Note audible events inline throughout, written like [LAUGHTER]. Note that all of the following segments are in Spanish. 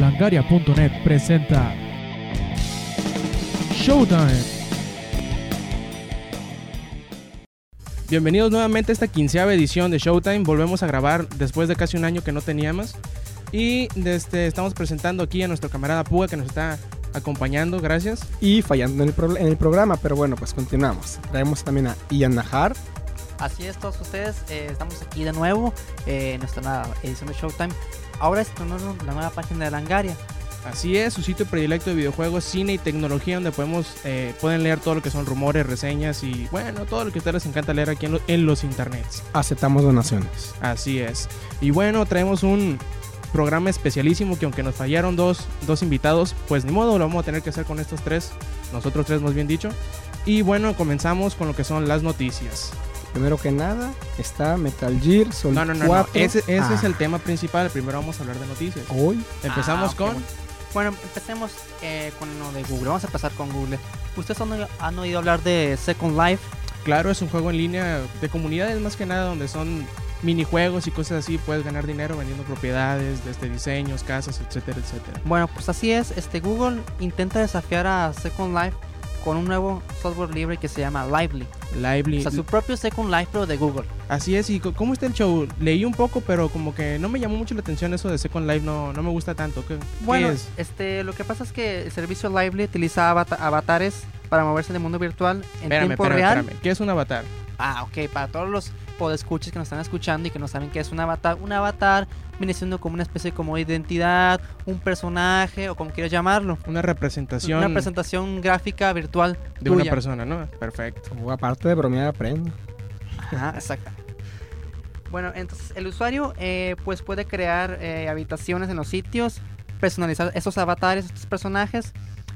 Langaria.net presenta Showtime. Bienvenidos nuevamente a esta quinceava edición de Showtime. Volvemos a grabar después de casi un año que no teníamos. Y este, estamos presentando aquí a nuestro camarada Puga que nos está acompañando. Gracias. Y fallando en el, pro- en el programa, pero bueno, pues continuamos. Traemos también a Ian Najar. Así es, todos ustedes, eh, estamos aquí de nuevo eh, en nuestra nueva edición de Showtime. Ahora estrenando la nueva página de Langaria. Así es, su sitio predilecto de videojuegos, cine y tecnología, donde podemos eh, pueden leer todo lo que son rumores, reseñas y bueno, todo lo que a ustedes les encanta leer aquí en, lo- en los internets. Aceptamos donaciones. Así es. Y bueno, traemos un programa especialísimo que aunque nos fallaron dos, dos invitados, pues ni modo, lo vamos a tener que hacer con estos tres, nosotros tres más bien dicho. Y bueno, comenzamos con lo que son las noticias. Primero que nada, está Metal Gear Solid No, no, no, no. 4. Ese, ese Ah, es el tema principal. Primero vamos a hablar de noticias. Hoy, Empezamos Ah, con... Bueno, empecemos eh, con lo de Google. Vamos a empezar con Google. ¿Ustedes han, oído- han oído hablar de Second Life? Claro, es un juego en línea de comunidades más que nada, donde son minijuegos y cosas así. Puedes ganar dinero vendiendo propiedades, desde diseños, casas, etcétera, etcétera. Bueno, pues así es. Este Google intenta desafiar a Second Life con un nuevo software libre que se llama Lively. Lively. O sea, su propio Second Life, pero de Google. Así es, y ¿cómo está el show? Leí un poco, pero como que no me llamó mucho la atención eso de Second Life, no, no me gusta tanto. ¿Qué, qué Bueno, es? este, lo que pasa es que el servicio Lively utiliza avata- avatares para moverse en el mundo virtual en Espérame, tiempo espérame, real. espérame. ¿Qué es un avatar? Ah, ok, para todos los podescuchas que nos están escuchando y que no saben qué es un avatar, un avatar viene siendo como una especie como de identidad, un personaje o como quieras llamarlo. Una representación Una presentación gráfica virtual de una persona, ¿no? Perfecto. o aparte de bromear, aprendo. Ajá, exacto. Bueno, entonces el usuario eh, pues puede crear eh, habitaciones en los sitios, personalizar esos avatares, estos personajes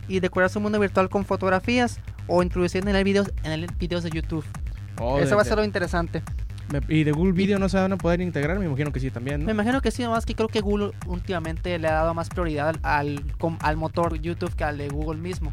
y decorar su mundo virtual con fotografías o introducir en el videos, en el videos de YouTube. Oh, Eso de- va a ser lo interesante. Me- y de Google Video no se van a poder integrar, me imagino que sí también, Me ¿no? imagino que sí, nomás que creo que Google últimamente le ha dado más prioridad al, motor YouTube que al de Google mismo.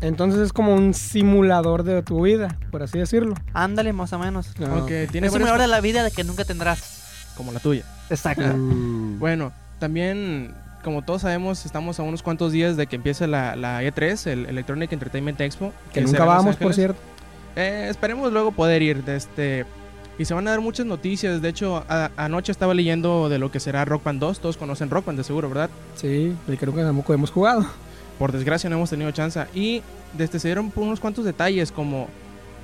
Entonces es como un simulador de tu vida, por así decirlo. Ándale, más o menos. Ah, Aunque tiene Es un simulador de la vida de que nunca tendrás. como la tuya. Exacto. Mm, Bueno, también, como todos sabemos, estamos a unos cuantos días de que empiece la, la E3, el Electronic Entertainment Expo. que será nunca vamos, por cierto. Eh, esperemos luego poder ir de este... Y se van a dar muchas noticias. De hecho, a- anoche estaba leyendo de lo que será Rock Band 2. Todos conocen Rock Band de seguro, ¿verdad? Sí, el que nunca tampoco hemos jugado. Por desgracia no hemos tenido chance. Y desde se dieron unos cuantos detalles como,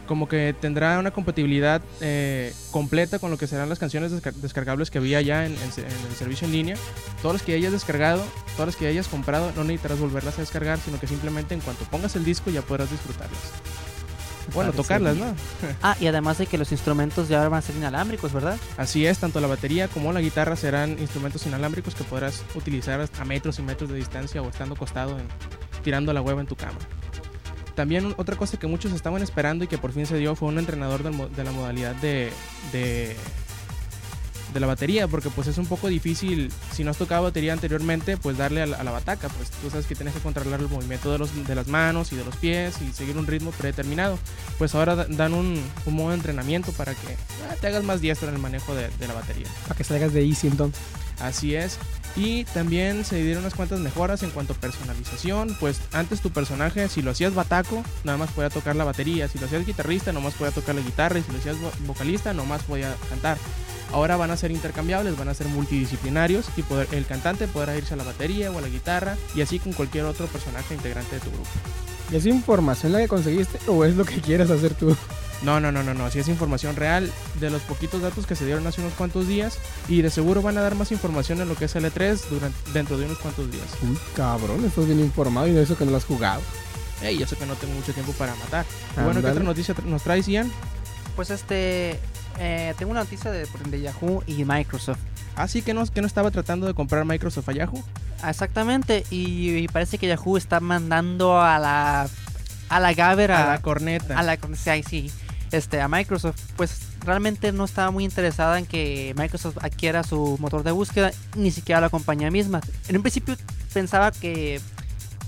como que tendrá una compatibilidad eh, completa con lo que serán las canciones descar- descargables que había ya en, en el servicio en línea. Todas las que hayas descargado, todas las que hayas comprado, no necesitarás volverlas a descargar, sino que simplemente en cuanto pongas el disco ya podrás disfrutarlas. Bueno, Parece tocarlas. ¿no? Ah, y además de que los instrumentos ya van a ser inalámbricos, ¿verdad? Así es, tanto la batería como la guitarra serán instrumentos inalámbricos que podrás utilizar a metros y metros de distancia o estando acostado en- tirando la hueva en tu cama. También otra cosa que muchos estaban esperando y que por fin se dio fue un entrenador de, la modalidad de, de, de la batería, porque pues es un poco difícil, si no has tocado batería anteriormente, pues darle a la, a la bataca, pues tú sabes que tienes que controlar el movimiento de, los, de las manos y de los pies y seguir un ritmo predeterminado. Pues ahora da- dan un, un modo de entrenamiento para que ah, te hagas más diestro en el manejo de, de la batería. Para que salgas de Easy entonces. Así es. Y también se dieron unas cuantas mejoras en cuanto a personalización. Pues antes tu personaje, si lo hacías bataco, nada más podía tocar la batería. Si lo hacías guitarrista, nomás podía tocar la guitarra. Y si lo hacías vo- vocalista, nomás podía cantar. Ahora van a ser intercambiables, van a ser multidisciplinarios y poder, el cantante podrá irse a la batería o a la guitarra y así con cualquier otro personaje integrante de tu grupo. ¿Y ¿Es información la que conseguiste o es lo que quieres hacer tú? No, no, no, no, no. Si es información real de los poquitos datos que se dieron hace unos cuantos días y de seguro van a dar más información en lo que es L3 durante, dentro de unos cuantos días. Uy, cabrón, estás bien informado y de eso que no lo has jugado. Ey, yo sé que no tengo mucho tiempo para matar. Y bueno, ¿qué otra noticia tra- nos traes, Ian? Pues este, eh, tengo una noticia de, de Yahoo y Microsoft. Ah, sí, que no, que no estaba tratando de comprar Microsoft a Yahoo. Ah, Exactamente, y, y parece que Yahoo está mandando a la a la Gaber A la corneta. a la sí, sí, este a Microsoft, pues realmente no estaba muy interesada en que Microsoft adquiera su motor de búsqueda, ni siquiera la compañía misma. En un principio pensaba que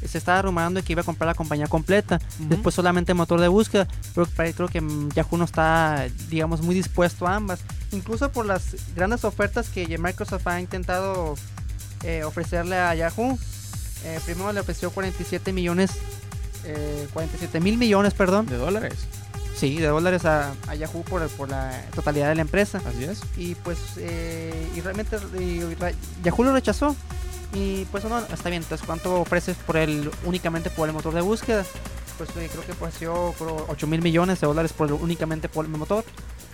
se estaba rumorando que iba a comprar la compañía completa, después solamente motor de búsqueda, pero creo que Yahoo no está, digamos, muy dispuesto a ambas. Incluso por las grandes ofertas que Microsoft ha intentado eh, ofrecerle a Yahoo. Eh, primero le ofreció 47 millones, eh, 47 mil millones, perdón. ¿De dólares? Sí, de dólares a, a Yahoo por, por la totalidad de la empresa. Así es. Y pues, eh, y realmente y Yahoo lo rechazó. Y pues, no, está bien. Entonces, ¿cuánto ofreces por el únicamente por el motor de búsqueda? Pues eh, creo que ofreció 8 mil millones de dólares por el- únicamente por el motor.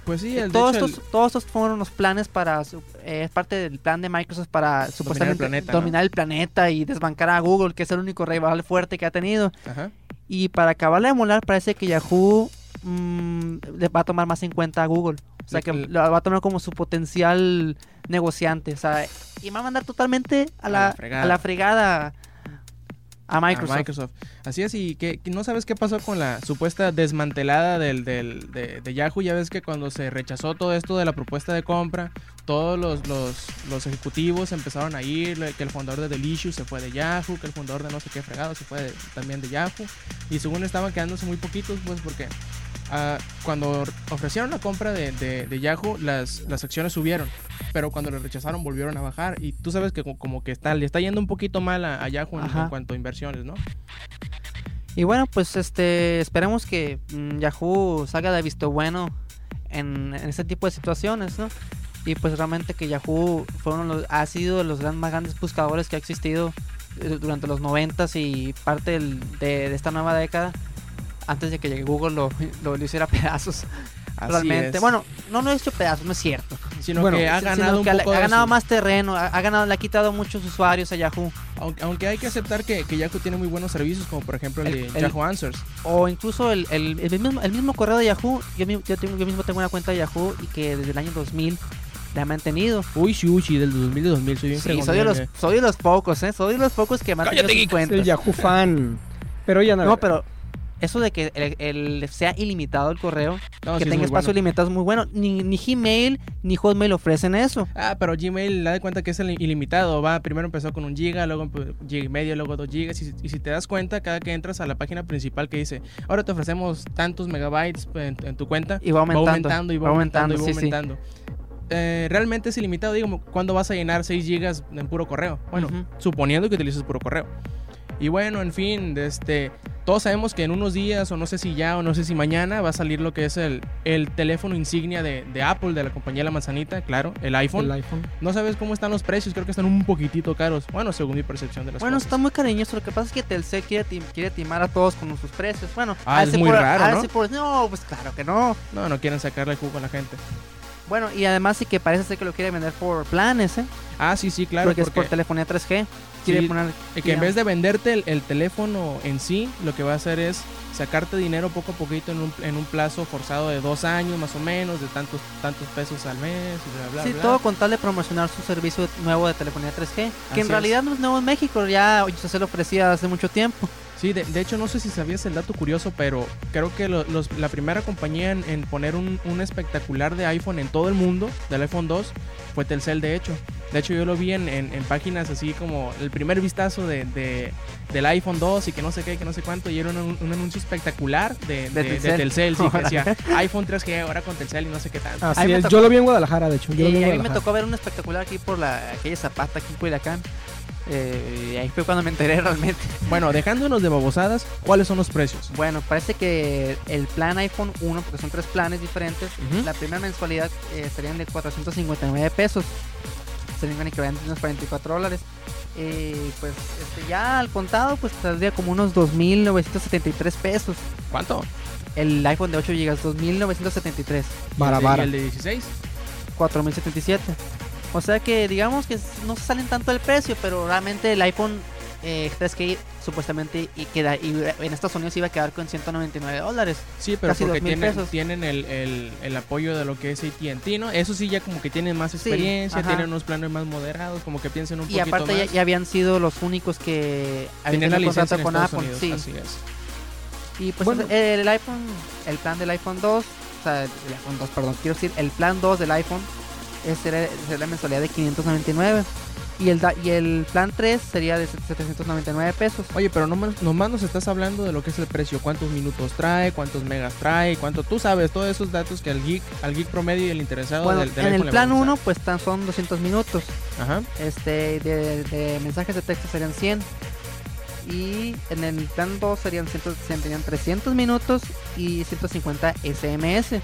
Pues sí, el, de todos, hecho, estos, todos estos fueron los planes para. su- eh, es parte del plan de Microsoft para supuestamente planeta, ¿no? dominar el planeta y desbancar a Google, que es el único rival fuerte que ha tenido. el- Ajá. Y para acabar de emular, parece que Yahoo mm, le va a tomar más en cuenta a Google. O sea, que lo va a tomar como su potencial negociante. O sea, y va a mandar totalmente a A la, la fregada. a la fregada a Microsoft. A Microsoft. Así es, y que, que no sabes qué pasó con la supuesta desmantelada del, del- de, de Yahoo. Ya ves que cuando se rechazó todo esto de la propuesta de compra, todos los, los, los ejecutivos empezaron a ir, que el fundador de Delicious se fue de Yahoo, que el fundador de no sé qué fregado se fue de- también de Yahoo. Y según estaban quedándose muy poquitos, pues porque ah, cuando ofrecieron la compra de, de- de Yahoo, las, las acciones subieron. Pero cuando lo rechazaron volvieron a bajar. Y tú sabes que co- como que está, le está yendo un poquito mal a, a Yahoo en, cuanto a inversiones, ¿no? Y bueno, pues este esperemos que mm, Yahoo salga de visto bueno en, en este tipo de situaciones, ¿no? Y pues realmente que Yahoo fueron los- ha sido de los gran- más grandes buscadores que ha existido eh, durante los noventas y parte del- de, de esta nueva década antes de que Google lo, [LAUGHS] lo, lo hiciera pedazos Así realmente. es. Bueno, no lo ha hecho pedazos, no es cierto. sino bueno, que ha ganado un que ha- poco ha de ganado más terreno, ha, ha ganado, le ha quitado muchos usuarios a Yahoo. aunque, aunque hay que aceptar que, que Yahoo tiene muy buenos servicios como por ejemplo el, El- de el- Yahoo Answers O incluso el, el, el mismo, el mismo correo de Yahoo. Yo, yo, tengo, yo mismo tengo una cuenta de Yahoo y que desde el año 2000 la he mantenido. uy sí del 2000 de 2000 soy bien Sí, soy de, los, eh. soy de los pocos, ¿eh? Soy de los pocos que me han tenido Cállate, cuentas. El Yahoo fan. Pero ya no. No, pero eso de que el, el- sea ilimitado el correo, No, que sí tenga espacio bueno. ilimitado es muy bueno. Ni, ni Gmail ni Hotmail ofrecen eso. Ah, pero Gmail, da de cuenta que es el ilimitado. Va, primero empezó con un giga, luego giga y medio, luego dos gigas. Y, si- y si te das cuenta, cada que entras a la página principal que dice, ahora te ofrecemos tantos megabytes en, en tu cuenta, Y va aumentando. va aumentando y va, aumentando, y va sí, sí. aumentando. Eh, realmente es ilimitado. Digo, ¿cuándo vas a llenar 6 gigas en puro correo? Bueno, suponiendo que utilices puro correo. Y bueno, en fin, este, todos sabemos que en unos días, o no sé si ya, o no sé si mañana, va a salir lo que es el, el teléfono insignia de, de Apple, de la compañía La Manzanita, claro, el iPhone. el iPhone. No sabes cómo están los precios, creo que están un poquitito caros. Bueno, según mi percepción de las Bueno, cosas. está muy cariñoso. Lo que pasa es que Telcel quiere, tim- quiere timar a todos con sus precios. Bueno, Ah, a es muy por- raro, a ¿no? por- no, pues claro que no. No, no quieren sacarle el jugo a la gente. Bueno, y además sí que parece ser que lo quiere vender por planes, ¿eh? Ah, sí, sí, claro. porque, es por telefonía 3G. Quiere Sí, poner... que en vez de venderte el, el teléfono en sí, lo que va a hacer es sacarte dinero poco a poquito en un, en un plazo forzado de dos años más o menos, de tantos tantos pesos al mes, y bla, bla, Sí, bla. todo con tal de promocionar su servicio nuevo de telefonía 3G. Que Así en es. realidad no es nuevo en México, ya se lo ofrecía hace mucho tiempo. Sí, de, de hecho no sé si sabías el dato curioso, pero creo que lo- los- la primera compañía en, en poner un, un espectacular de iPhone en todo el mundo, del iPhone 2, fue Telcel de hecho. De hecho yo lo vi en, en- en páginas así como el primer vistazo de, de- del iPhone 2 y que no sé qué, que no sé cuánto, y era un, un anuncio espectacular de, De de- de Telcel. Telcel, sí, que [LAUGHS] decía iPhone 3G ahora con Telcel y no sé qué tanto. Así Ahí me es. tocó- Yo lo vi en Guadalajara, de hecho. Yo lo vi Y en a mí me tocó ver un espectacular aquí por la calle Zapata, aquí en Culiacán. Eh, y ahí fue cuando me enteré realmente. Bueno, dejándonos de babosadas, ¿cuáles son los precios? Bueno, parece que el plan iPhone 1, porque son tres planes diferentes, la primera mensualidad eh, serían de 459 pesos. Serían equivalentes a unos 44 dólares. Eh, pues este, ya al contado, pues saldría como unos 2.973 pesos. ¿Cuánto? El iPhone de 8 GB, 2.973. Vara, ¿Y el de- vara. ¿Y el de 16? 4.077. O sea que digamos que no se salen tanto del precio, pero realmente el iPhone eh, 3G supuestamente y queda, y en Estados Unidos iba a quedar con 199 dólares. Sí, pero Casi porque 2,000 tienen, pesos. tienen el, el- el apoyo de lo que es AT&T, ¿no? Eso sí, ya como que tienen más experiencia, ajá. tienen unos planes más moderados, como que piensan un Y poquito aparte ya, más. ya habían sido los únicos que habían tenido contrato en con Estados Apple. Unidos, sí. así es. Y pues Bueno. el, el iPhone, el plan del iPhone 2, o sea, el iPhone 2, perdón, quiero decir, el plan 2 del iPhone es será la mensualidad de 599. Y el, da- y el plan 3 sería de 799 pesos. Oye, pero nomás, nomás nos estás hablando de lo que es el precio, cuántos minutos trae, cuántos megas trae, cuánto tú sabes, todos esos datos que al geek, al geek promedio y el interesado Bueno, del, del en el plan van a 1 pues tan son 200 minutos. Ajá. Este, de, de mensajes de texto serían 100. Y en el plan 2 serían, 100 serían 300 minutos y 150 SMS.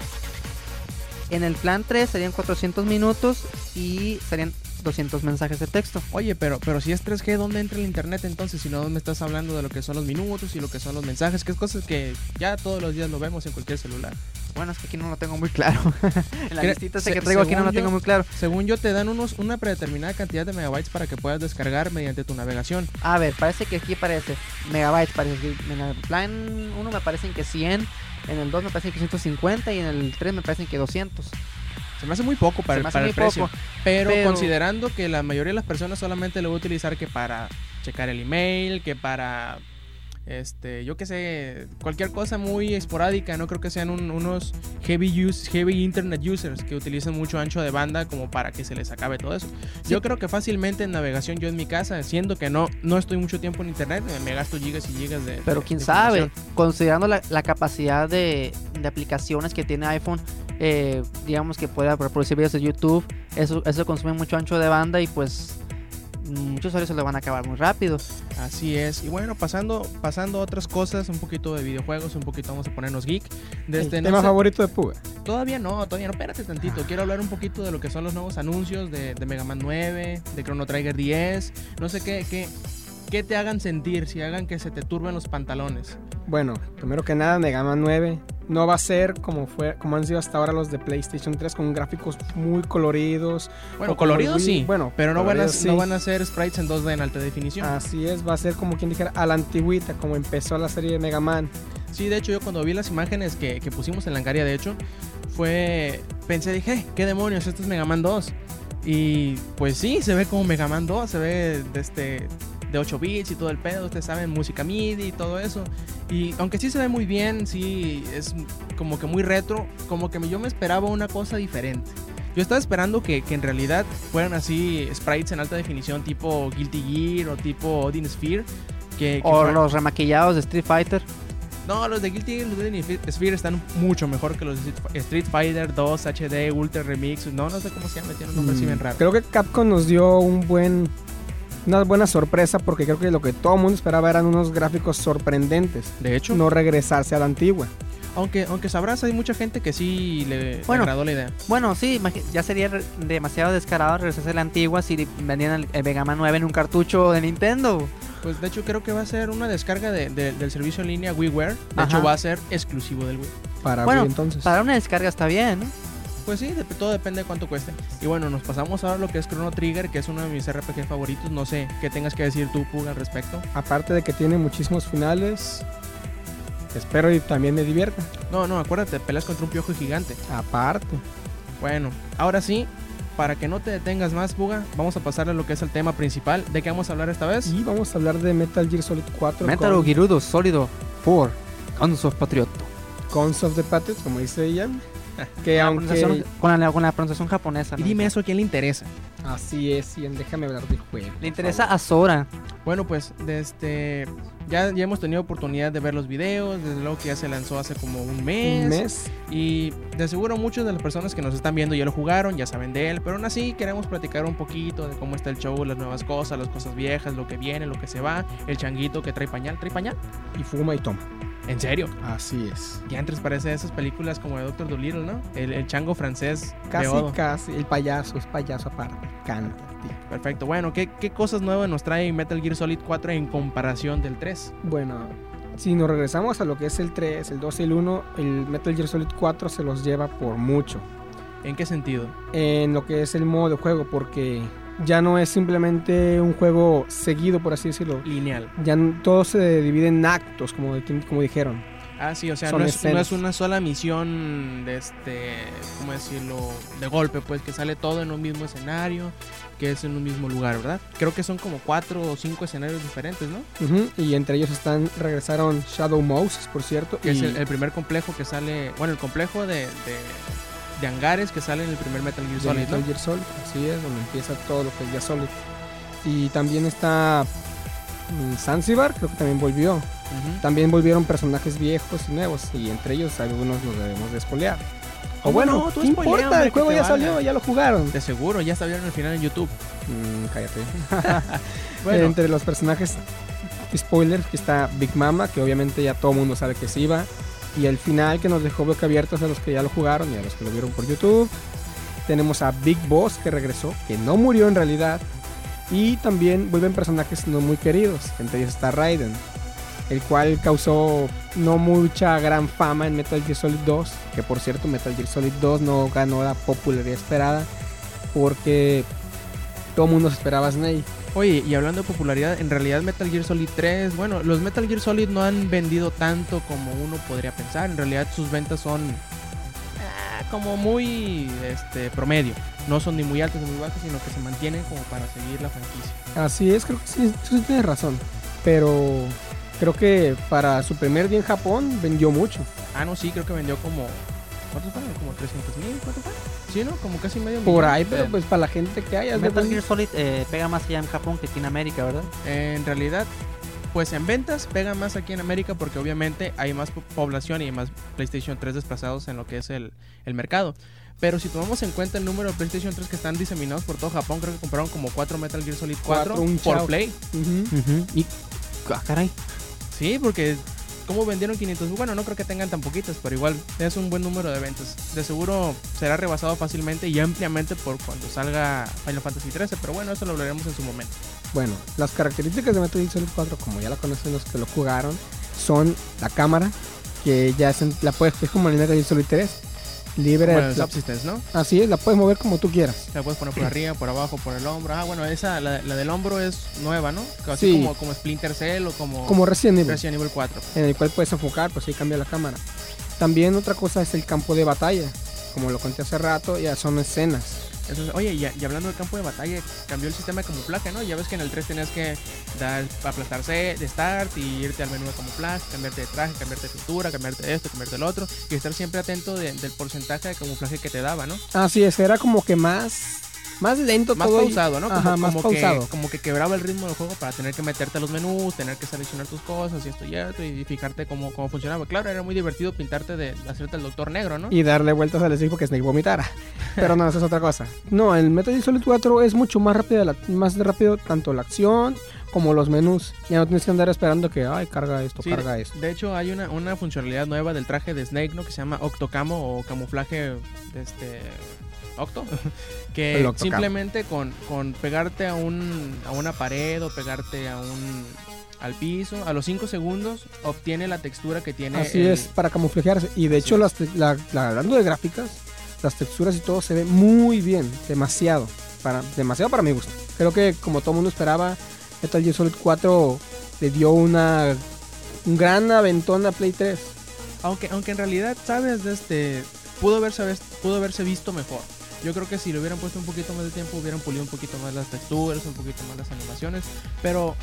En el plan 3 serían 400 minutos y serían 200 mensajes de texto. Oye, pero, pero si es 3G, ¿dónde entra el internet entonces? Si no me estás hablando de lo que son los minutos y lo que son los mensajes, que es cosas que ya todos los días lo vemos en cualquier celular. Bueno, es que aquí no lo tengo muy claro. [LAUGHS] en la listita que traigo aquí no lo según yo- tengo muy claro. Según yo, te dan unos una predeterminada cantidad de megabytes para que puedas descargar mediante tu navegación. A ver, parece que aquí parece megabytes. Parece que en el plan 1 me parecen que 100. En el 2 me parecen que 150 y en el 3 me parecen que 200. Se me hace muy poco para, el- me hace para muy el precio. poco. Pero, pero- considerando que la mayoría de las personas solamente lo va a utilizar que para checar el email, que para este, yo que sé, cualquier cosa muy esporádica, no creo que sean un- unos heavy use, heavy internet users que utilicen mucho ancho de banda como para que se les acabe todo eso. Yo creo que fácilmente en navegación yo en mi casa, siendo que no no estoy mucho tiempo en internet, me, gasto gigas y gigas de Pero de- quién de sabe, considerando la, la capacidad de, de aplicaciones que tiene iPhone, eh, digamos que pueda reproducir videos de YouTube, eso, eso consume mucho ancho de banda y pues muchos usuarios se lo van a acabar muy rápido. Así es. Y bueno, pasando pasando a otras cosas, un poquito de videojuegos, un poquito vamos a ponernos geek. Desde el no tema sé- favorito de Puga. Todavía no, todavía no, espérate tantito. Quiero hablar un poquito de lo que son los nuevos anuncios de, de Mega Man 9, de Chrono Trigger 10. No sé qué, qué, qué te hagan sentir, si hagan que se te turben los pantalones. Bueno, primero que nada, Mega Man 9 no va a ser como fue como han sido hasta ahora los de PlayStation 3 con gráficos muy coloridos. Bueno, coloridos sí, bueno, pero no van, a, sí. no van a ser sprites en 2D en alta definición. Así es, va a ser como quien dijera a la antigüita, como empezó la serie de Mega Man. Sí, de hecho, yo cuando vi las imágenes que, que pusimos en la Langaria, de hecho, fue. Pensé, dije, "Eh, ¿qué demonios? Esto es Mega Man 2. Y pues sí, se ve como Mega Man 2, se ve de, este, de 8 bits y todo el pedo, ustedes saben, música MIDI y todo eso. Y aunque sí se ve muy bien, sí es como que muy retro, como que yo me esperaba una cosa diferente. Yo estaba esperando que, que en realidad fueran así sprites en alta definición, tipo Guilty Gear o tipo Odin Sphere. Que, que O fueran- los remaquillados de Street Fighter. no, los de Guilty Gear, los de Odin Sphere están mucho mejor que los de Street Fighter 2 HD Ultra Remix. No, no sé cómo se llama, tiene un nombre así Mm, bien raro. Creo que Capcom nos dio un buen una buena sorpresa porque creo que lo que todo el mundo esperaba eran unos gráficos sorprendentes, De hecho, no regresarse a la antigua. aunque, aunque sabrás, hay mucha gente que sí le, le Bueno. agradó la idea. Bueno, sí, ya sería demasiado descarado regresarse a la antigua si vendían el, el Mega Man 9 en un cartucho de Nintendo. Pues de hecho, creo que va a ser una descarga de- de- del servicio en línea WiiWare. De hecho, va a ser exclusivo del Wii. Para Bueno, Wii entonces. Para una descarga está bien, ¿no? Pues sí, todo depende de cuánto cueste. Y bueno, nos pasamos ahora a lo que es Chrono Trigger, que es uno de mis RPG favoritos. No sé qué tengas que decir tú, Pug, al respecto. Aparte de que tiene muchísimos finales, espero y también me divierta. No, no, acuérdate, peleas contra un piojo gigante. Aparte. Bueno, ahora sí, para que no te detengas más, Puga, vamos a pasar a lo que es el tema principal. ¿De qué vamos a hablar esta vez? Y vamos a hablar de Metal Gear Solid 4 Metal con Gear Sólido 4 Guns of Patriot. Cons of the Patriots, como dice Ian. [LAUGHS] Que Con la aunque pronunciación- con, la, con la pronunciación japonesa. Y ¿no? dime eso, ¿a quién le interesa? así es, Ian, déjame hablar del juego. Le interesa favor. a Sora. Bueno, pues de este ya, ya hemos tenido oportunidad de ver los videos, desde luego que ya se lanzó hace como un mes. un mes. Y de seguro muchas de las personas que nos están viendo ya lo jugaron, ya saben de él, pero aún así queremos platicar un poquito de cómo está el show, las nuevas cosas, las cosas viejas, lo que viene, lo que se va, el changuito que trae pañal, trae pañal. Y fuma y toma. ¿En serio? Así es. Ya antes parece esas películas como de Doctor Dolittle, ¿no? El, el chango francés Casi, casi. El payaso es payaso aparte. Canta, tío. Perfecto. Bueno, ¿qué, ¿qué cosas nuevas nos trae Metal Gear Solid 4 en comparación del 3? Bueno, si nos regresamos a lo que es el 3, el 2 y el 1, el Metal Gear Solid 4 se los lleva por mucho. ¿En qué sentido? En lo que es el modo de juego, porque ya no es simplemente un juego seguido, por así decirlo. Lineal. Ya todo se divide en actos, como, como dijeron. Ah, sí, o sea, no es, no es una sola misión de este, ¿cómo decirlo? De golpe, pues que sale todo en un mismo escenario, que es en un mismo lugar, ¿verdad? Creo que son como cuatro o cinco escenarios diferentes, ¿no? Ujú, Y entre ellos están regresaron Shadow Moses, por cierto. Que y es el, el primer complejo que sale, bueno, el complejo de, de, de hangares que sale en el primer Metal Gear Solid, Metal ¿no? Gear Solid, así es, donde empieza todo lo que es ya Solid. Y también está mm, Zanzibar, creo que también volvió. También volvieron personajes viejos y nuevos, y entre ellos algunos los debemos de spoilear. O ¿Cómo bueno, no? Tú ¿qué spoilea, importa? hombre, El juego ya valga. salió, ya lo jugaron. De seguro, ya sabieron el final en YouTube. Mm, cállate. [LAUGHS] [LAUGHS] Bueno, Entre los personajes spoilers que está Big Mama, que obviamente ya todo el mundo sabe que se iba. Y el final que nos dejó boquiabiertos a los que ya lo jugaron y a los que lo vieron por YouTube. Tenemos a Big Boss que regresó, que no murió en realidad. Y también vuelven personajes no muy queridos. Entre ellos está Raiden, el cual causó no mucha gran fama en Metal Gear Solid 2. Que por cierto, Metal Gear Solid 2 no ganó la popularidad esperada. Porque todo el mundo se esperaba a Snake. Oye, y hablando de popularidad, en realidad Metal Gear Solid 3, bueno, los Metal Gear Solid no han vendido tanto como uno podría pensar. En realidad sus ventas son ah, como muy este promedio. No son ni muy altas ni muy bajas, sino que se mantienen como para seguir la franquicia. Así es, creo que sí, sí tienes razón. Pero creo que para su primer día en Japón vendió mucho. Ah, no, sí, creo que vendió como ¿cuántos fueron? Como 300 mil, ¿cuánto fue? Sí, ¿no? Como casi medio Por millón. ahí, pero pues para la gente que hay. Metal Gear Solid eh, pega más allá en Japón que aquí en América, ¿verdad? En realidad, pues en ventas pega más aquí en América porque obviamente hay más po- población y hay más PlayStation 3 desplazados en lo que es el, el mercado. Pero si tomamos en cuenta el número de PlayStation 3 que están diseminados por todo Japón, creo que compraron como 4 Metal Gear Solid 4 Cuatro, un por chao. Play. Y. Ah, caray. Sí, porque ¿cómo vendieron 500? Bueno, no creo que tengan tan poquitas, pero igual es un buen número de ventas. De seguro será rebasado fácilmente y ampliamente por cuando salga Final Fantasy 13, pero bueno, eso lo hablaremos en su momento. Bueno, las características de Metal Gear Solid 4, como ya la conocen los que lo jugaron, son la cámara, que ya es, la puedes, es como el Metal Gear Solid 3. Libre, Bueno, Subsistence, ¿no? así es, la puedes mover como tú quieras. La puedes poner por arriba, por abajo, por el hombro. Ah, bueno, esa, la, la del hombro es nueva, ¿no? Así Sí. como, como Splinter Cell o como, Como Resident Evil. Resident Evil 4. en el cual puedes enfocar, pues ahí cambia la cámara. También otra cosa es el campo de batalla. Como lo conté hace rato, ya son escenas. Oye, y, hablando del campo de batalla, cambió el sistema de camuflaje, ¿no? Ya ves que en el 3 tenías que dar aplastarse de start y irte al menú de camuflaje, cambiarte de traje, cambiarte de pintura, cambiarte esto, cambiarte del otro, y estar siempre atento de- del porcentaje de camuflaje que te daba, ¿no? Así es, era como que más, más lento Más todo. pausado, ¿no? Como, Ajá, más como que, pausado. como que quebraba el ritmo del juego para tener que meterte a los menús, tener que seleccionar tus cosas y esto y esto, y fijarte cómo, cómo funcionaba. Claro, era muy divertido pintarte de hacerte el doctor negro, ¿no? y darle vueltas al stick porque Snake vomitara. Pero no, eso es otra cosa. No, el Metal Gear Solid 4 es mucho más rápido, la- más rápido tanto la acción como los menús. Ya no tienes que andar esperando que, ay, carga esto, Sí, carga esto. De hecho, hay una, una funcionalidad nueva del traje de Snake, ¿no? Que se llama Octocamo o camuflaje de este. Octo. [LAUGHS] que simplemente con, con pegarte a, un, a una pared o pegarte a un. al piso, a los 5 segundos obtiene la textura que tiene. Así el- es, para camuflajearse. Y de Así hecho, las te- la- la- hablando de gráficas, las texturas y todo se ve muy bien, demasiado. Para, demasiado para mi gusto. Creo que como todo mundo esperaba, Metal Gear Solid 4 le dio una un gran aventón a Play 3. Aunque, aunque en realidad, ¿sabes? Este, pudo, haberse, pudo haberse visto mejor. Yo creo que si le hubieran puesto un poquito más de tiempo, hubieran pulido un poquito más las texturas, un poquito más las animaciones. Pero,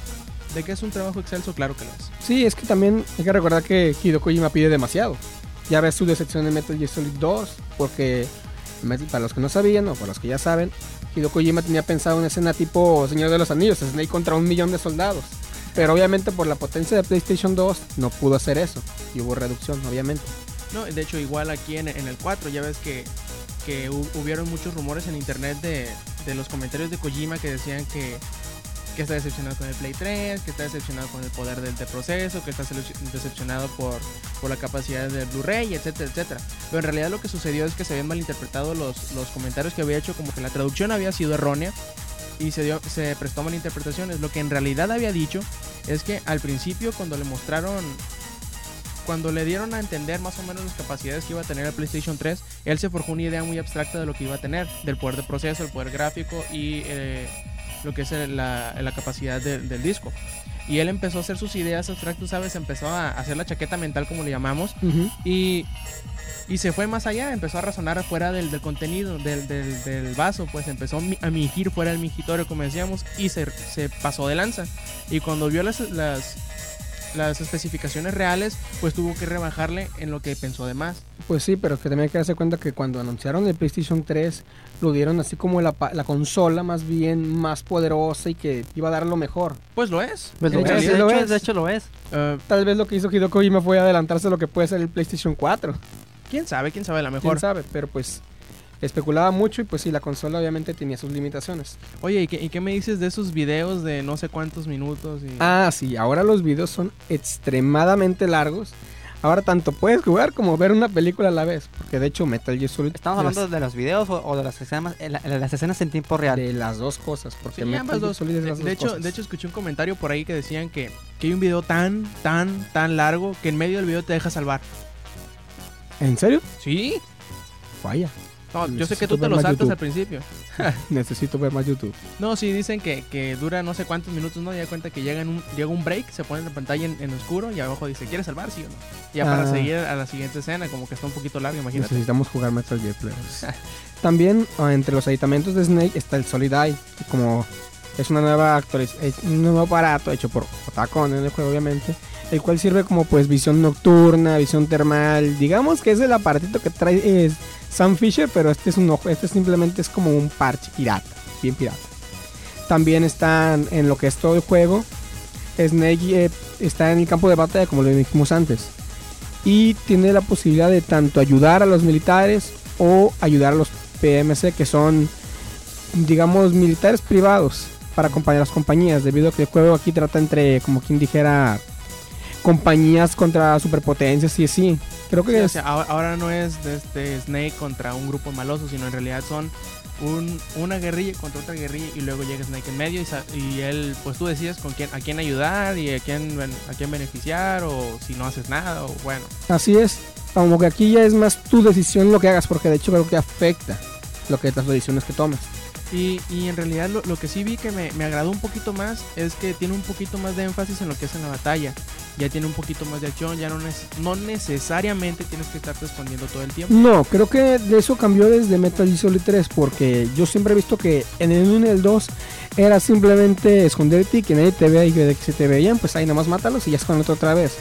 ¿de que es un trabajo excelso? Claro que lo es. Sí, es que también hay que recordar que Hideo Kojima pide demasiado. Ya ves su decepción en Metal Gear Solid 2, porque para los que no sabían o para los que ya saben, Hideo Kojima tenía pensado una escena tipo Señor de los Anillos, Snake contra un millón de soldados. Pero obviamente por la potencia de PlayStation 2 no pudo hacer eso. Y hubo reducción, obviamente. No, de hecho, igual aquí en, en el 4, ya ves que, que hu- hubieron muchos rumores en internet de, de los comentarios de Kojima que decían que, que está decepcionado con el Play 3, que está decepcionado con el poder del, del proceso, que está decepcionado por, por la capacidad del Blu-ray, etcétera, etcétera. Pero en realidad lo que sucedió es que se habían malinterpretado los, los comentarios que había hecho, como que la traducción había sido errónea y se, dio, se prestó malinterpretaciones. Lo que en realidad había dicho es que al principio cuando le mostraron cuando le dieron a entender más o menos las capacidades que iba a tener el PlayStation 3, él se forjó una idea muy abstracta de lo que iba a tener, del poder de proceso, el poder gráfico y eh, lo que es la, la capacidad de- del disco. Y él empezó a hacer sus ideas abstractas, ¿sabes? Empezó a hacer la chaqueta mental, como le llamamos, y, y se fue más allá, empezó a razonar afuera del, del contenido, del, del- del vaso, pues empezó a mi- a mingir fuera del mingitorio, como decíamos, y se, se pasó de lanza. Y cuando vio las, las, las especificaciones reales, pues tuvo que rebajarle en lo que pensó de más. Pues sí, pero que también hay que darse cuenta que cuando anunciaron el PlayStation 3, lo dieron así como la, la consola más bien más poderosa y que iba a dar lo mejor. Pues lo es. Pues lo es, de, lo hecho, es. de hecho lo es. Eh, Tal vez lo que hizo Hideo Kojima fue adelantarse a lo que puede ser el PlayStation 4. ¿Quién sabe? ¿Quién sabe? A lo Quién mejor. sabe, pero pues especulaba mucho y pues sí, la consola obviamente tenía sus limitaciones. Oye, ¿y qué, y qué me dices de esos videos de no sé cuántos minutos? Y... Ah, sí, ahora los videos son extremadamente largos. Ahora tanto puedes jugar como ver una película a la vez, porque de hecho Metal Gear Solid ¿Estamos hablando de los videos o, o de las escenas, eh, la- las escenas en tiempo real? de las dos cosas, porque Sí, Metal ambas Gear dos. Solid es De, las de dos hecho, cosas. de hecho, escuché un comentario por ahí que decían que, que hay un video tan, tan, tan largo que en medio del video te deja salvar. ¿En serio? ¿Sí? Vaya, No, yo sé que tú te lo saltas YouTube. al principio. [LAUGHS] necesito ver más YouTube. No, sí, dicen que, que dura no sé cuántos minutos, ¿no? Y da cuenta que llega, en un, llega un break, se pone la pantalla en, en oscuro y abajo dice, ¿quieres salvar, sí o no? Ya para Ah. seguir a la siguiente escena, como que está un poquito largo, imagínate. Necesitamos jugar Metal Gear Players. [LAUGHS] También ah, entre los aditamentos de Snake está el Solid Eye, que como es una nueva actualización, un nuevo aparato hecho por Otacon en el juego obviamente, el cual sirve como pues visión nocturna, visión termal, digamos que es el aparatito que trae es Sam Fisher, pero este es un ojo, este simplemente es como un parche pirata, bien pirata. También están en lo que es todo el juego, Snake eh, está en el campo de batalla como lo dijimos antes y tiene la posibilidad de tanto ayudar a los militares o ayudar a los PMC que son digamos militares privados para acompañar a las compañías debido a que el juego aquí trata entre como quien dijera compañías contra superpotencias y así creo que Sí, o es- sea, ahora, no es de este Snake contra un grupo maloso, sino en realidad son un- una guerrilla contra otra guerrilla y luego llega Snake en medio y, y él, pues tú decides con quién, a quién ayudar y a quién, a quién beneficiar o si no haces nada o bueno. así es como que aquí ya es más tu decisión lo que hagas porque de hecho creo que afecta lo que las decisiones que tomes Y, y en realidad lo, lo que sí vi que me, me agradó un poquito más es que tiene un poquito más de énfasis en lo que es en la batalla. Ya tiene un poquito más de acción, ya no, neces- no necesariamente tienes que estarte escondiendo todo el tiempo. No, creo que de eso cambió desde Metal Gear Solid 3 porque yo siempre he visto que en el 1 y el 2 era simplemente esconderte y que nadie te vea y que se te veían, pues ahí nomás mátalos y ya escondete otra vez.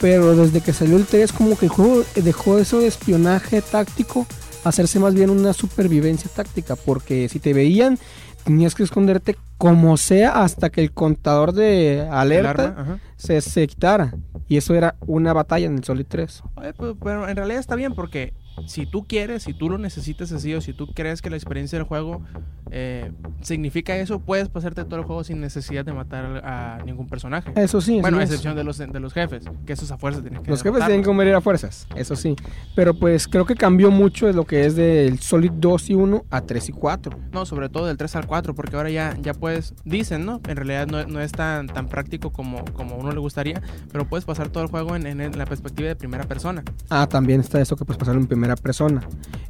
Pero desde que salió el 3 como que el juego dejó eso de espionaje táctico hacerse más bien una supervivencia táctica porque si te veían tenías que esconderte como sea hasta que el contador de alerta arma, se, se quitara. Y eso era una batalla en el Solid 3. Oye, pues, pero en realidad está bien porque si tú quieres, si tú lo necesitas así o si tú crees que la experiencia del juego eh, significa eso, puedes pasarte todo el juego sin necesidad de matar a ningún personaje. Eso sí, bueno, a así es. excepción de los, de los jefes, que esos a fuerza tienes que Los jefes tienen que morir a fuerzas, eso sí. Pero pues creo que cambió mucho de lo que es del Solid 2 y 1 a 3 y 4. No, sobre todo del 3 al 4, porque ahora ya, ya puedes, dicen, ¿no? En realidad no, no es tan, tan práctico como, como a uno le gustaría, pero puedes pasar todo el juego en, en la perspectiva de primera persona. Ah, también está eso que puedes pasarlo en primera persona.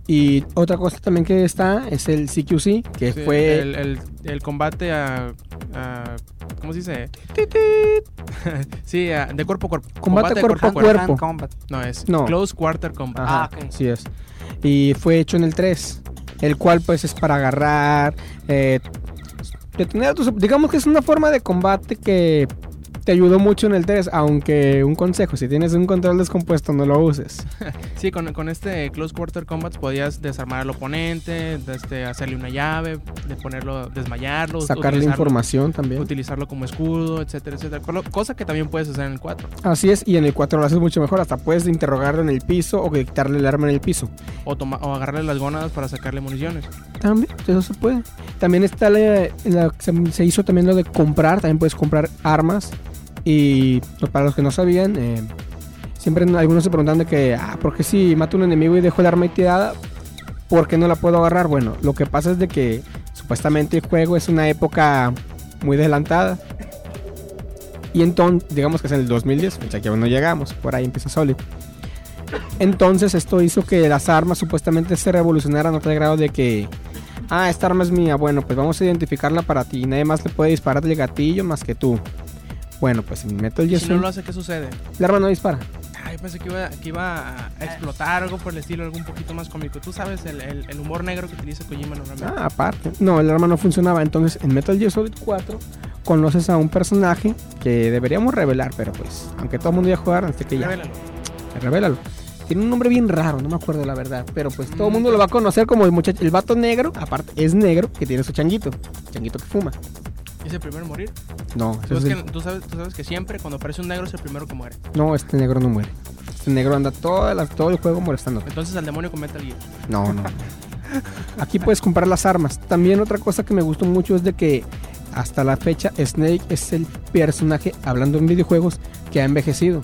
Y otra cosa también que está es el CQC, que Sí, fue... el, el- el combate a, a- ¿Cómo se dice? [LAUGHS] sí, a- de cuerpo a cuerpo. Combate cuerpo a cuerpo. combat. No, es No. Close Quarter Combat. Ajá, Ah, ok. sí es. Y fue hecho en el 3, el cual pues es para agarrar, eh, detener a tus... Digamos que es una forma de combate que te ayudó mucho en el 3, aunque un consejo, si tienes un control descompuesto no lo uses. [LAUGHS] Sí, con, con este Close Quarter Combat podías desarmar al oponente, este, hacerle una llave, de ponerlo, desmayarlo, Sacarle información también. utilizarlo como escudo, etcétera, etcétera. Cosa que también puedes hacer en el 4. Así es, y en el 4 lo haces mucho mejor, hasta puedes interrogarlo en el piso o quitarle el arma en el piso. O, toma- o agarrarle las gónadas para sacarle municiones. También, eso se puede. También está la, la- se, se hizo también lo de comprar, también puedes comprar armas. Y pues, para los que no sabían, eh, siempre algunos se preguntan de que, ah, ¿por qué si mato un enemigo y dejo el arma ahí? ¿Por qué no la puedo agarrar? Bueno, lo que pasa es de que supuestamente el juego es una época muy adelantada. Y entonces, digamos que es en el 2010, fecha que aún no llegamos, por ahí empieza Solid. Entonces esto hizo que las armas supuestamente se revolucionaran a tal grado de que, ah, esta arma es mía, bueno, pues vamos a identificarla para ti nadie más le puede disparar del gatillo más que tú. Bueno, pues en Metal Gear si no lo hace, ¿qué sucede? el arma no dispara. Ay, pensé que iba, que iba a explotar algo por el estilo, algo un poquito más cómico. Tú sabes el, el- el humor negro que utiliza Kojima normalmente. Ah, aparte. No, el arma no funcionaba. Entonces en Metal Gear Solid 4 conoces a un personaje que deberíamos revelar, pero pues, aunque todo el mundo ya jugar, así que ya, Revélalo. revélalo. Tiene un nombre bien raro, no me acuerdo la verdad, pero pues todo el mundo lo va a conocer como el muchacho, el vato negro, aparte es negro, que tiene su changuito, changuito que fuma. ¿Es el primero en morir? No, Tú, ese es el- tú sabes, tú sabes que siempre cuendo aparece un negro es el primero que muere. no, este negro no muere. Este negro anda toda la- todo el juego molestando. Entonces al demonio con Metal Gear. No, no. Aquí puedes comprar las armas. También otra cosa que me gustó mucho es de que hasta la fecha Snake es el personaje, hablando en videojuegos, que ha envejecido.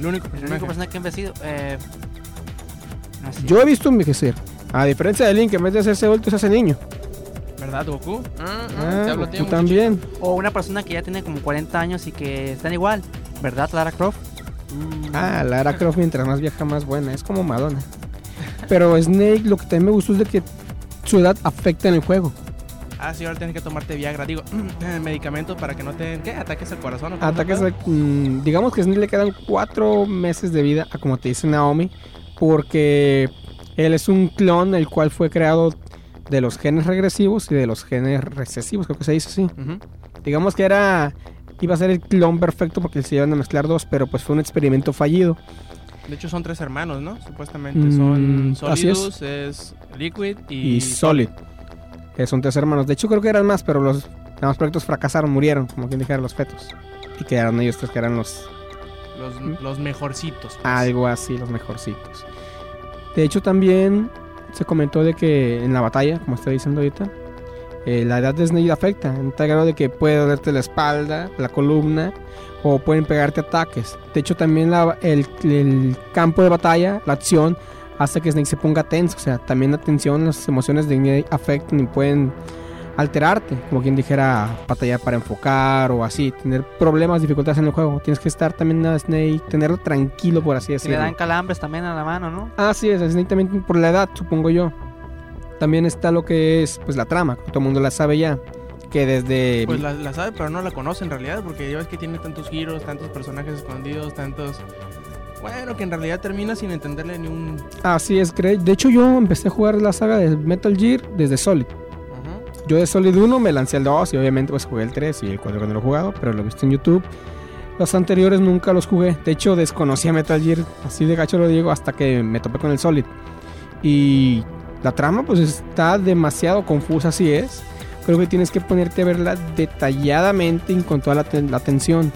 El único El personaje. único personaje que ha envejecido. Eh, no. Yo he visto envejecer. A diferencia de Link, que en vez de hacerse adulto se hace niño. ¿Verdad, Goku? Ah, te hablo a ti, tú muchacho. también. O una persona que ya tiene como 40 años y que están igual. ¿Verdad, Lara Croft? Ah, Lara Croft mientras más vieja más buena. Es como Madonna. Pero Snake lo que también me gustó es de que su edad afecta en el juego. Ah, sí, ahora tienes que tomarte Viagra. Digo, [CLEARS THROAT] medicamento para que no te... ¿Qué? ¿Ataques al corazón? o Ataques, de- mm, digamos que a Snake le quedan cuatro meses de vida, a como te dice Naomi, porque él es un clon el cual fue creado de los genes regresivos y de los genes recesivos, creo que se dice así. Digamos que era iba a ser el clon perfecto porque se iban a mezclar dos, pero pues fue un experimento fallido. De hecho, son tres hermanos, ¿no? Supuestamente Mm, son así es. Solidus, es. Liquid y, Y, Solid. que son tres hermanos. De hecho, creo que eran más, pero los demás proyectos fracasaron, murieron, como quien dijera, los fetos. Y quedaron ellos tres que eran los Los, los mejorcitos. pues. algo así, los mejorcitos. De hecho, también se comentó de que en la batalla, como está diciendo ahorita, eh, la edad de Snake afecta, en tal de que puede dolerte la espalda, la columna, o pueden pegarte ataques. De hecho, también la- el, el campo de batalla, la acción, hace que Snake se ponga tenso. O sea, también la tensión, las emociones de Snake afectan y pueden alterarte, como quien dijera, batallar para enfocar o así, tener problemas, dificultades en el juego. Tienes que estar también a Snake, tenerlo tranquilo, por así Que le decirlo. dan calambres también a la mano, ¿no? Ah, sí, es Snake también por la edad, supongo yo. También está lo que es, pues, la trama, que todo el mundo la sabe ya. Que desde... Pues la, la sabe, pero no la conoce en realidad, porque ya ves que tiene tantos giros, tantos personajes escondidos, tantos. Bueno, que en realidad termina sin entenderle ni un. Así es, cre- de hecho yo empecé a jugar la saga de Metal Gear desde Solid. Yo de Solid 1 me lancé al 2 y obviamente pues jugué el 3 y el 4 que no lo he jugado, pero lo he visto en YouTube. Los anteriores nunca los jugué. De hecho desconocía Metal Gear, así de gacho lo digo, hasta que me topé con el Solid. Y la trama pues está demasiado confusa, así es. Creo que tienes que ponerte a verla detalladamente y con toda la, la atención.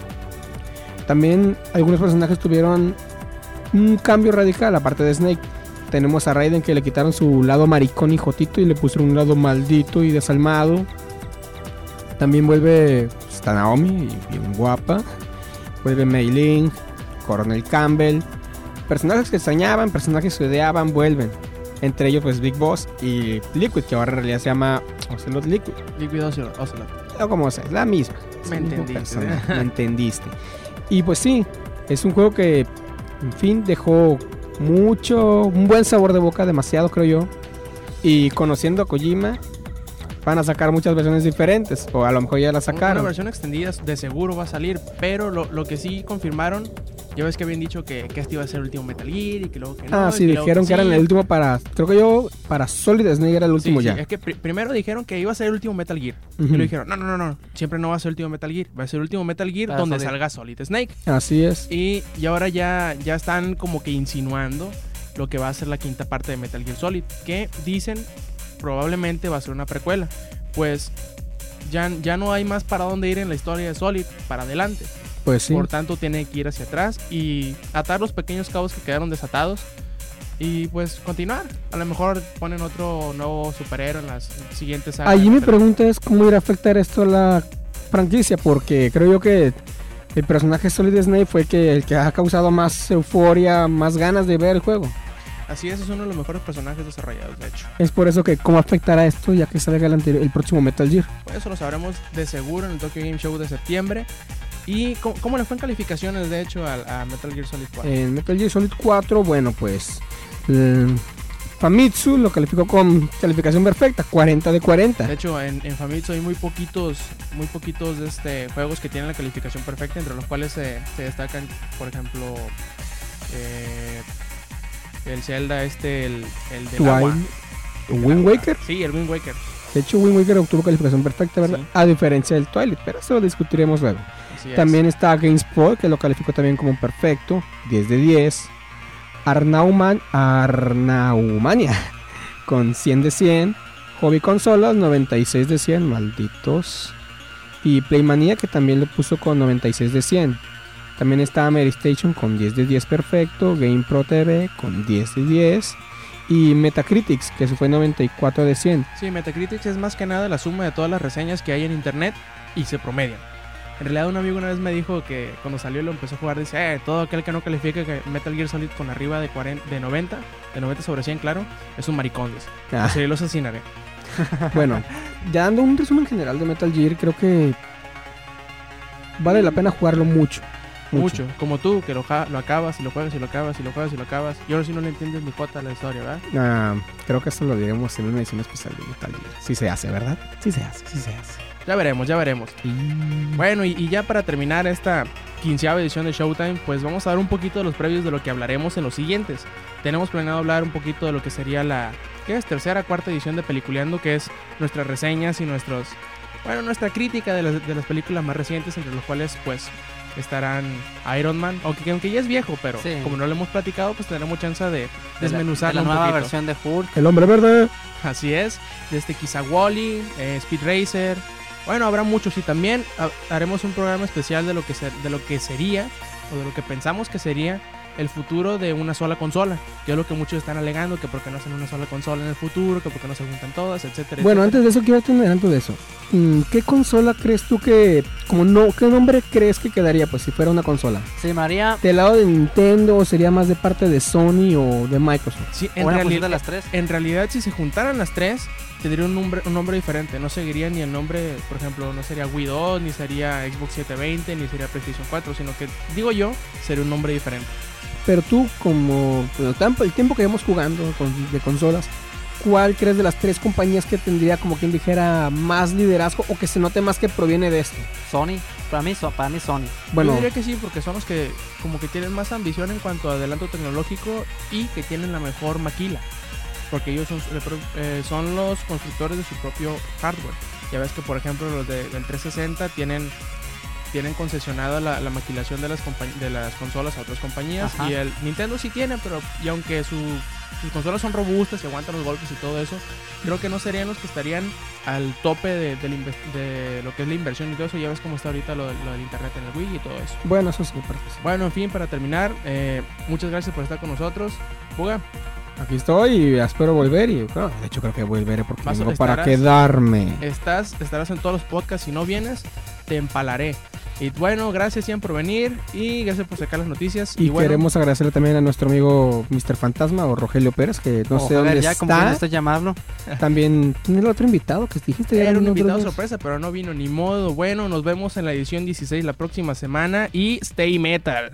También algunos personajes tuvieron un cambio radical, aparte de Snake. Tenemos a Raiden que le quitaron su lado maricón y jotito y le pusieron un lado maldito y desalmado. También vuelve pues, está Naomi, y bien guapa. Vuelve Mei Ling, Coronel Campbell. Personajes que extrañaban, personajes que odiaban, vuelven. Entre ellos, pues Big Boss y Liquid, que ahora en realidad se llama Ocelot Liquid. Liquid Ocelot. Ocelot. O como sea, es la misma. Me entendiste. [LAUGHS] Me entendiste. Y pues sí, es un juego que, en fin, dejó mucho, un buen sabor de boca, demasiado creo yo. Y conociendo a Kojima, van a sacar muchas versiones diferentes. O a lo mejor ya la Una sacaron. versión extendida de seguro va a salir, pero lo, lo que sí confirmaron, ya ves que habían dicho que, que este iba a ser el último Metal Gear y que luego que no. Ah, sí, dijeron que, era sí. el último para. Creo que yo, para Solid Snake era el Sí, último sí, ya. Es que pri- primero dijeron que iba a ser el último Metal Gear. Ujú. Y lo dijeron, no, no, no, no, siempre no va a ser el último Metal Gear, va a ser el último Metal Gear Para donde Solid. salga Solid Snake. Así es. Y, y ahora ya, ya están como que insinuando lo que va a ser la quinta parte de Metal Gear Solid, que dicen probablemente va a ser una precuela. Pues ya, ya no hay más para dónde ir en la historia de Solid, para adelante. Pues sí. Por tanto, tiene que ir hacia atrás y atar los pequeños cabos que quedaron desatados. Y pues continuar. A lo mejor ponen otro nuevo superhéroe en las siguientes sagas. Allí mi pregunta es cómo irá a afectar esto a la franquicia, porque creo yo que el personaje Solid Snake fue que, el que ha causado más euforia, más ganas de ver el juego. Así es, es uno de los mejores personajes desarrollados, de hecho. Es por eso que cómo afectará esto ya que salga el, anteri- el próximo Metal Gear. Pues eso lo sabremos de seguro en el Tokyo Game Show de septiembre. ¿Y cómo, cómo le fue en calificaciones, de hecho, a, Metal Gear Solid 4? En Metal Gear Solid 4, bueno, pues eh, Famitsu lo calificó con calificación perfecta, 40 de 40. De hecho, en, en Famitsu hay muy poquitos, muy poquitos este, juegos que tienen la calificación perfecta, entre los cuales se, se destacan, por ejemplo, eh, el Zelda este, el, el del agua. Wild- Wind Waker. Sí, el Wind Waker. De hecho, Wind Waker obtuvo calificación perfecta, ¿verdad? Sí. A diferencia del Twilight, pero eso lo discutiremos luego. Así es. También está GameSpot, que lo calificó también como perfecto, 10 de 10. Arnauman, Arnaumania, [LAUGHS] con 100 de 100. Hobby Consolas, 96 de 100, malditos. Y Playmania, que también lo puso con 96 de 100. También está Station con 10 de 10 perfecto. GamePro TV con 10 de 10. Y Metacritics, que se fue 94 de 100. Sí, Metacritic es más que nada la suma de todas las reseñas que hay en internet y se promedian. En realidad un amigo una vez me dijo que cuando salió y lo empezó a jugar dice, eh, todo aquel que no califique que Metal Gear Solid con arriba de 40, de 90, de 90 sobre 100, claro, es un maricón. dice. Ah. Así lo asesinaré. [LAUGHS] Bueno, ya dando un resumen general de Metal Gear, creo que vale la pena jugarlo mucho. Mucho. Como tú, que lo, lo acabas y lo juegas y lo acabas y lo juegas y lo acabas. Y ahora sí no le entiendes ni jota a la historia, ¿verdad? Ah, creo que esto lo diremos en una edición especial de Metal Gear. Sí se hace, ¿verdad? Sí se hace, sí se hace. Ya veremos, ya veremos. Bueno, y, y ya para terminar esta quinceava edición de Showtime, pues vamos a dar un poquito de los previos de lo que hablaremos en los siguientes. Tenemos planeado hablar un poquito de lo que sería la ¿qué es? tercera, cuarta edición de Peliculeando, que es nuestras reseñas y nuestros, bueno, nuestra crítica de las, de las películas más recientes, entre los cuales pues estarán Iron Man, aunque, aunque ya es viejo, pero Sí. como no lo hemos platicado, pues tendremos chance de De la- desmenuzarlo de la un nueva poquito. versión de Hulk. El hombre verde. Así es, desde quizá Wally, eh, Speed Racer. Bueno, habrá muchos y también ha- haremos un programa especial de lo que ser- de lo que sería o de lo que pensamos que sería el futuro de una sola consola. Que es lo que muchos están alegando que porque no hacen una sola consola en el futuro, que porque no se juntan todas, etcétera. Bueno, etcétera. antes de eso quiero un adelanto de eso. Mm, ¿Qué consola crees tú que, como no, qué nombre crees que quedaría, pues, si fuera una consola? Se llamaría ¿Del lado de Nintendo o sería más de parte de Sony o de Microsoft? Sí, en, realidad, las tres. en realidad si se juntaran las tres tendría un nombre, un nombre diferente. No seguiría ni el nombre, por ejemplo, no sería Wii 2, ni sería Xbox 720, ni sería PlayStation 4, sino que, digo yo, sería un nombre diferente. Pero tú, como el tiempo- que llevamos jugando con- de consolas, ¿cuál crees de las tres compañías que tendría, como quien dijera, más liderazgo o que se note más que proviene de esto? Sony. Para mí, para mí Sony. Bueno, Yo diría que sí, porque son los que como que tienen más ambición en cuanto a adelanto tecnológico y que tienen la mejor maquila. Porque ellos son, eh, son los constructores de su propio hardware. Ya ves que, por ejemplo, los de- del 360 tienen, tienen concesionada la, la maquilación de las, de las consolas a otras compañías. Ajá. Y el Nintendo sí tiene, pero y aunque su- sus consolas son robustas y aguantan los golpes y todo eso, creo que no serían los que estarían al tope de, inves- de lo que es la inversión y todo eso. Ya ves cómo está ahorita lo, lo del internet en el Wii y todo eso. bueno, eso sí, sí. Bueno, en fin, para terminar, eh, muchas gracias por estar con nosotros. Puga, Aquí estoy y espero volver y bueno, de hecho creo que volveré porque Vas- vengo para quedarme. estás, estarás en todos los podcasts. Si no vienes, te empalaré. Y bueno, gracias Ian por venir y gracias por sacar las noticias. Y, bueno, queremos agradecerle también a nuestro amigo Mr. Fantasma o Rogelio Pérez, que no sé dónde ya, está. ustedes llamarlo. También, ¿quién era el otro invitado que dijiste? era ¿Eran un invitado sorpresa, pero no vino ni modo. Bueno, nos vemos en la edición 16 la próxima semana y stay metal.